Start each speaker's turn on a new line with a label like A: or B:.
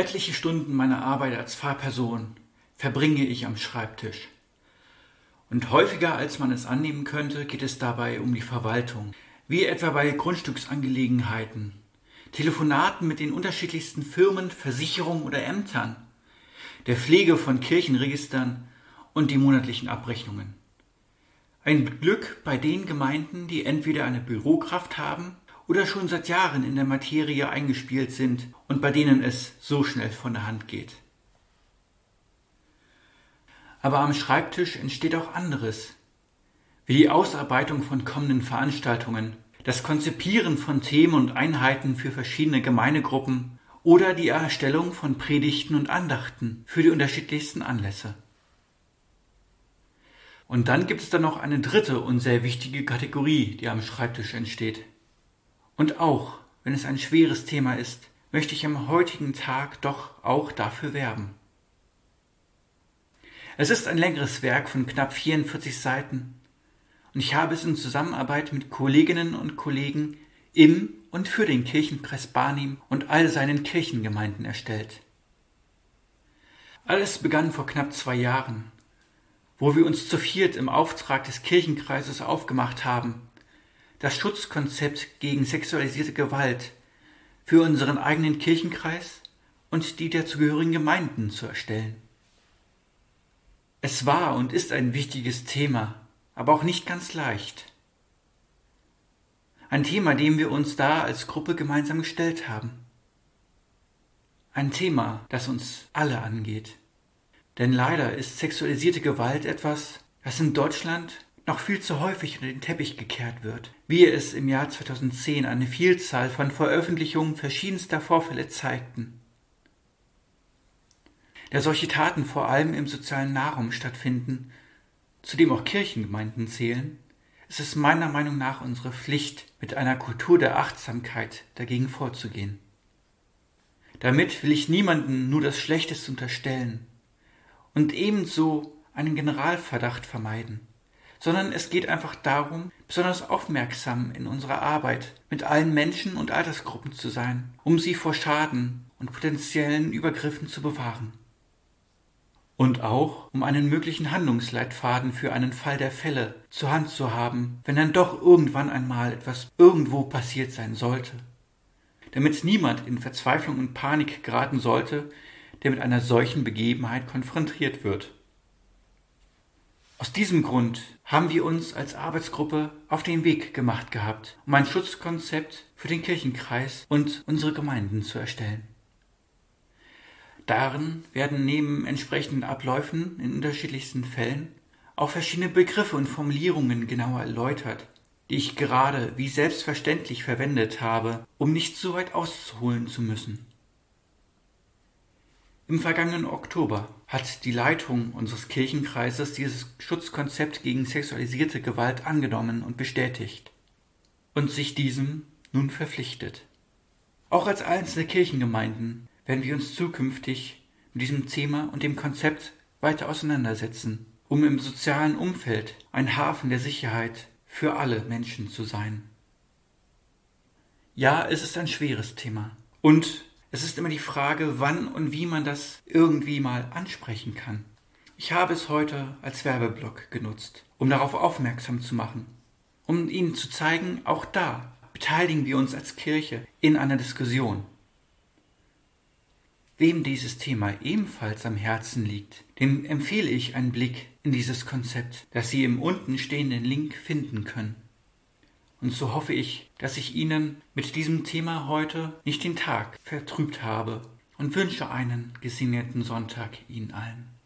A: Etliche Stunden meiner Arbeit als Fahrperson verbringe ich am Schreibtisch. Und häufiger als man es annehmen könnte, geht es dabei um die Verwaltung, wie etwa bei Grundstücksangelegenheiten, Telefonaten mit den unterschiedlichsten Firmen, Versicherungen oder Ämtern, der Pflege von Kirchenregistern und die monatlichen Abrechnungen. Ein Glück bei den Gemeinden, die entweder eine Bürokraft haben oder schon seit Jahren in der Materie eingespielt sind und bei denen es so schnell von der Hand geht. Aber am Schreibtisch entsteht auch anderes, wie die Ausarbeitung von kommenden Veranstaltungen, das Konzipieren von Themen und Einheiten für verschiedene Gemeindegruppen oder die Erstellung von Predigten und Andachten für die unterschiedlichsten Anlässe. Und dann gibt es dann noch eine dritte und sehr wichtige Kategorie, die am Schreibtisch entsteht. Und auch, wenn es ein schweres Thema ist, möchte ich am heutigen Tag doch auch dafür werben. Es ist ein längeres Werk von knapp 44 Seiten und ich habe es in Zusammenarbeit mit Kolleginnen und Kollegen im und für den Kirchenkreis Barnim und all seinen Kirchengemeinden erstellt. Alles begann vor knapp zwei Jahren, wo wir uns zu viert im Auftrag des Kirchenkreises aufgemacht haben, das Schutzkonzept gegen sexualisierte Gewalt für unseren eigenen Kirchenkreis und die dazugehörigen Gemeinden zu erstellen. Es war und ist ein wichtiges Thema, aber auch nicht ganz leicht. Ein Thema, dem wir uns da als Gruppe gemeinsam gestellt haben. Ein Thema, das uns alle angeht. Denn leider ist sexualisierte Gewalt etwas, das in Deutschland noch viel zu häufig unter den Teppich gekehrt wird, wie es im Jahr 2010 eine Vielzahl von Veröffentlichungen verschiedenster Vorfälle zeigten. Da solche Taten vor allem im sozialen Nahraum stattfinden, zu dem auch Kirchengemeinden zählen, ist es meiner Meinung nach unsere Pflicht, mit einer Kultur der Achtsamkeit dagegen vorzugehen. Damit will ich niemanden nur das Schlechteste unterstellen und ebenso einen Generalverdacht vermeiden sondern es geht einfach darum, besonders aufmerksam in unserer Arbeit mit allen Menschen und Altersgruppen zu sein, um sie vor Schaden und potenziellen Übergriffen zu bewahren. Und auch, um einen möglichen Handlungsleitfaden für einen Fall der Fälle zur Hand zu haben, wenn dann doch irgendwann einmal etwas irgendwo passiert sein sollte. Damit niemand in Verzweiflung und Panik geraten sollte, der mit einer solchen Begebenheit konfrontiert wird. Aus diesem Grund haben wir uns als Arbeitsgruppe auf den Weg gemacht gehabt, um ein Schutzkonzept für den Kirchenkreis und unsere Gemeinden zu erstellen. Darin werden neben entsprechenden Abläufen in unterschiedlichsten Fällen auch verschiedene Begriffe und Formulierungen genauer erläutert, die ich gerade wie selbstverständlich verwendet habe, um nicht so weit auszuholen zu müssen. Im vergangenen Oktober hat die Leitung unseres Kirchenkreises dieses Schutzkonzept gegen sexualisierte Gewalt angenommen und bestätigt und sich diesem nun verpflichtet. Auch als einzelne Kirchengemeinden werden wir uns zukünftig mit diesem Thema und dem Konzept weiter auseinandersetzen, um im sozialen Umfeld ein Hafen der Sicherheit für alle Menschen zu sein. Ja, es ist ein schweres Thema und es ist immer die Frage, wann und wie man das irgendwie mal ansprechen kann. Ich habe es heute als Werbeblock genutzt, um darauf aufmerksam zu machen, um Ihnen zu zeigen, auch da beteiligen wir uns als Kirche in einer Diskussion. Wem dieses Thema ebenfalls am Herzen liegt, dem empfehle ich einen Blick in dieses Konzept, das Sie im unten stehenden Link finden können. Und so hoffe ich, dass ich Ihnen mit diesem Thema heute nicht den Tag vertrübt habe und wünsche einen gesegneten Sonntag Ihnen allen.